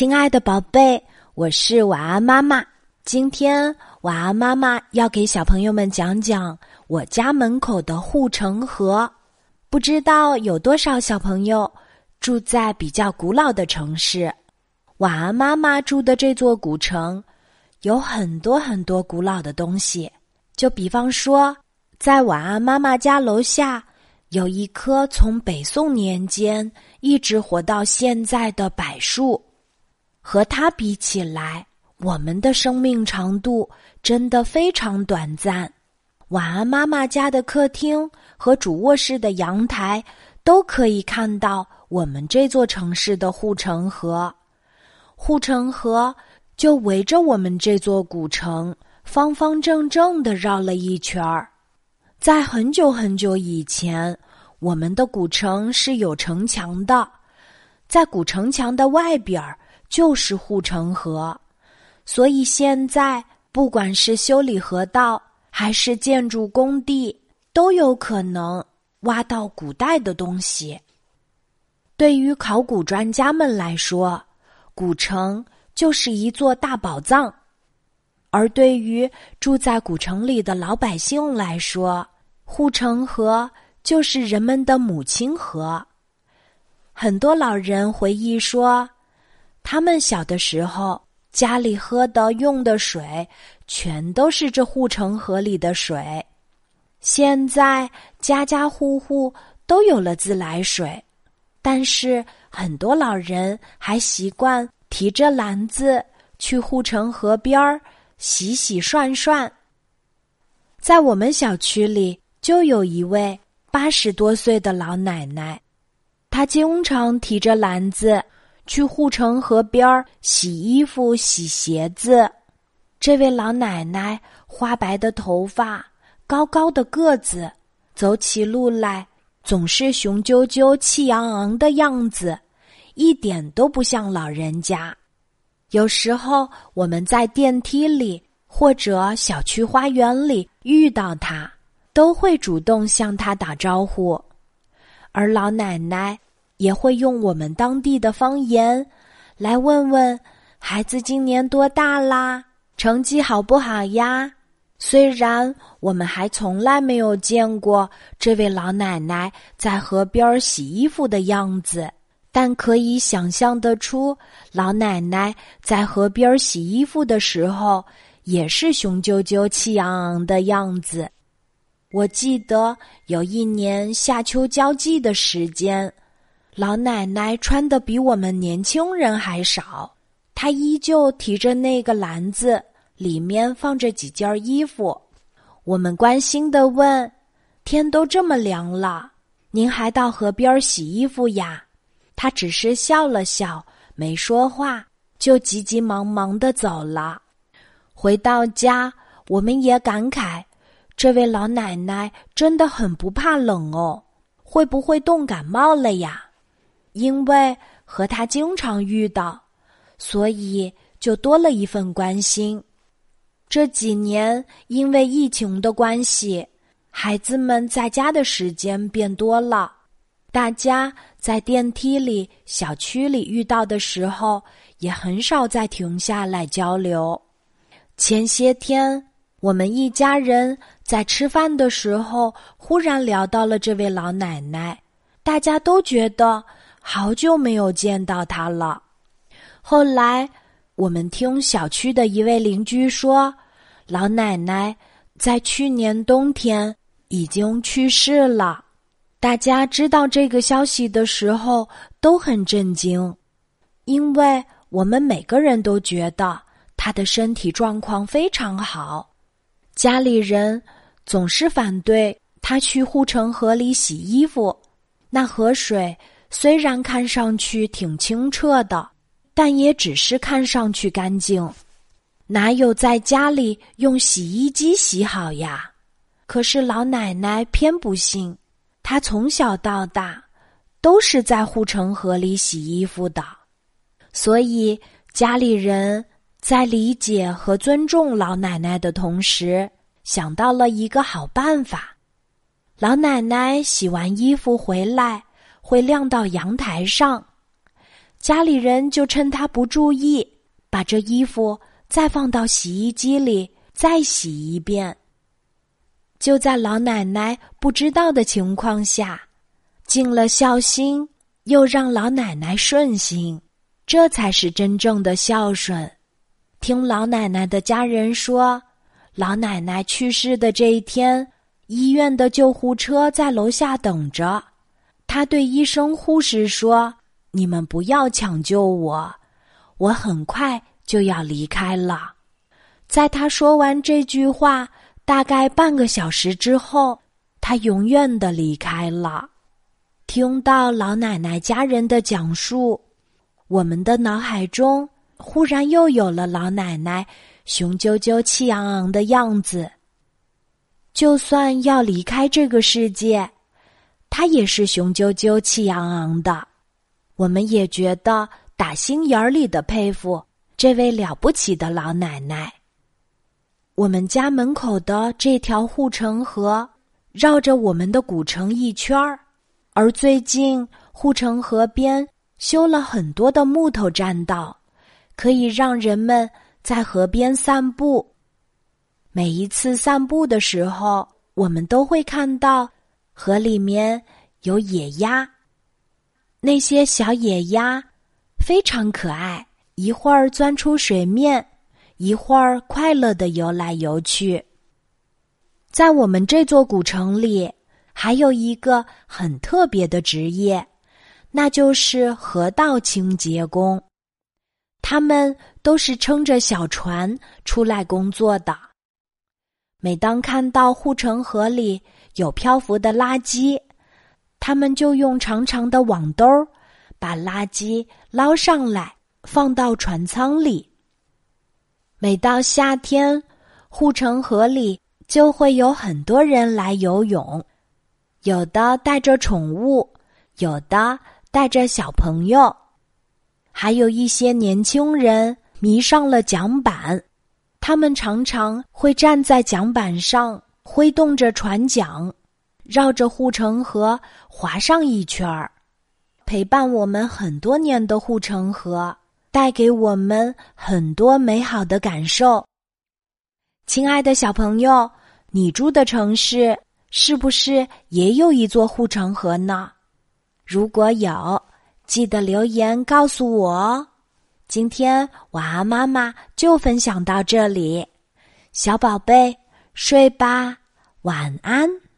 亲爱的宝贝，我是晚安妈妈。今天晚安妈妈要给小朋友们讲讲我家门口的护城河。不知道有多少小朋友住在比较古老的城市？晚安妈妈住的这座古城有很多很多古老的东西。就比方说，在晚安妈妈家楼下有一棵从北宋年间一直活到现在的柏树。和它比起来，我们的生命长度真的非常短暂。晚安妈妈家的客厅和主卧室的阳台都可以看到我们这座城市的护城河。护城河就围着我们这座古城方方正正的绕了一圈儿。在很久很久以前，我们的古城是有城墙的，在古城墙的外边儿。就是护城河，所以现在不管是修理河道还是建筑工地，都有可能挖到古代的东西。对于考古专家们来说，古城就是一座大宝藏；而对于住在古城里的老百姓来说，护城河就是人们的母亲河。很多老人回忆说。他们小的时候，家里喝的、用的水，全都是这护城河里的水。现在家家户户都有了自来水，但是很多老人还习惯提着篮子去护城河边儿洗洗涮涮。在我们小区里，就有一位八十多岁的老奶奶，她经常提着篮子。去护城河边儿洗衣服、洗鞋子。这位老奶奶花白的头发，高高的个子，走起路来总是雄赳赳、气昂昂的样子，一点都不像老人家。有时候我们在电梯里或者小区花园里遇到她，都会主动向她打招呼，而老奶奶。也会用我们当地的方言来问问孩子今年多大啦，成绩好不好呀？虽然我们还从来没有见过这位老奶奶在河边洗衣服的样子，但可以想象得出，老奶奶在河边洗衣服的时候也是雄赳赳、气昂昂的样子。我记得有一年夏秋交际的时间。老奶奶穿的比我们年轻人还少，她依旧提着那个篮子，里面放着几件衣服。我们关心的问：“天都这么凉了，您还到河边洗衣服呀？”她只是笑了笑，没说话，就急急忙忙的走了。回到家，我们也感慨，这位老奶奶真的很不怕冷哦，会不会冻感冒了呀？因为和他经常遇到，所以就多了一份关心。这几年因为疫情的关系，孩子们在家的时间变多了，大家在电梯里、小区里遇到的时候，也很少再停下来交流。前些天，我们一家人在吃饭的时候，忽然聊到了这位老奶奶，大家都觉得。好久没有见到他了。后来，我们听小区的一位邻居说，老奶奶在去年冬天已经去世了。大家知道这个消息的时候都很震惊，因为我们每个人都觉得他的身体状况非常好。家里人总是反对他去护城河里洗衣服，那河水。虽然看上去挺清澈的，但也只是看上去干净，哪有在家里用洗衣机洗好呀？可是老奶奶偏不信，她从小到大都是在护城河里洗衣服的，所以家里人在理解和尊重老奶奶的同时，想到了一个好办法：老奶奶洗完衣服回来。会晾到阳台上，家里人就趁他不注意，把这衣服再放到洗衣机里再洗一遍。就在老奶奶不知道的情况下，尽了孝心，又让老奶奶顺心，这才是真正的孝顺。听老奶奶的家人说，老奶奶去世的这一天，医院的救护车在楼下等着。他对医生、护士说：“你们不要抢救我，我很快就要离开了。”在他说完这句话。大概半个小时之后，他永远的离开了。听到老奶奶家人的讲述，我们的脑海中忽然又有了老奶奶雄赳赳、气昂昂的样子。就算要离开这个世界，他也是雄赳赳、气昂昂的。我们也觉得打心眼儿里的佩服这位了不起的老奶奶。我们家门口的这条护城河绕着我们的古城一圈儿，而最近护城河边修了很多的木头栈道，可以让人们在河边散步。每一次散步的时候，我们都会看到河里面有野鸭，那些小野鸭非常可爱，一会儿钻出水面。一会儿快乐的游来游去。在我们这座古城里，还有一个很特别的职业，那就是河道清洁工。他们都是撑着小船出来工作的。每当看到护城河里有漂浮的垃圾，他们就用长长的网兜把垃圾捞上来，放到船舱里。每到夏天，护城河里就会有很多人来游泳，有的带着宠物，有的带着小朋友，还有一些年轻人迷上了桨板。他们常常会站在桨板上，挥动着船桨，绕着护城河划上一圈儿，陪伴我们很多年的护城河。带给我们很多美好的感受。亲爱的小朋友，你住的城市是不是也有一座护城河呢？如果有，记得留言告诉我哦。今天晚安妈妈就分享到这里，小宝贝睡吧，晚安。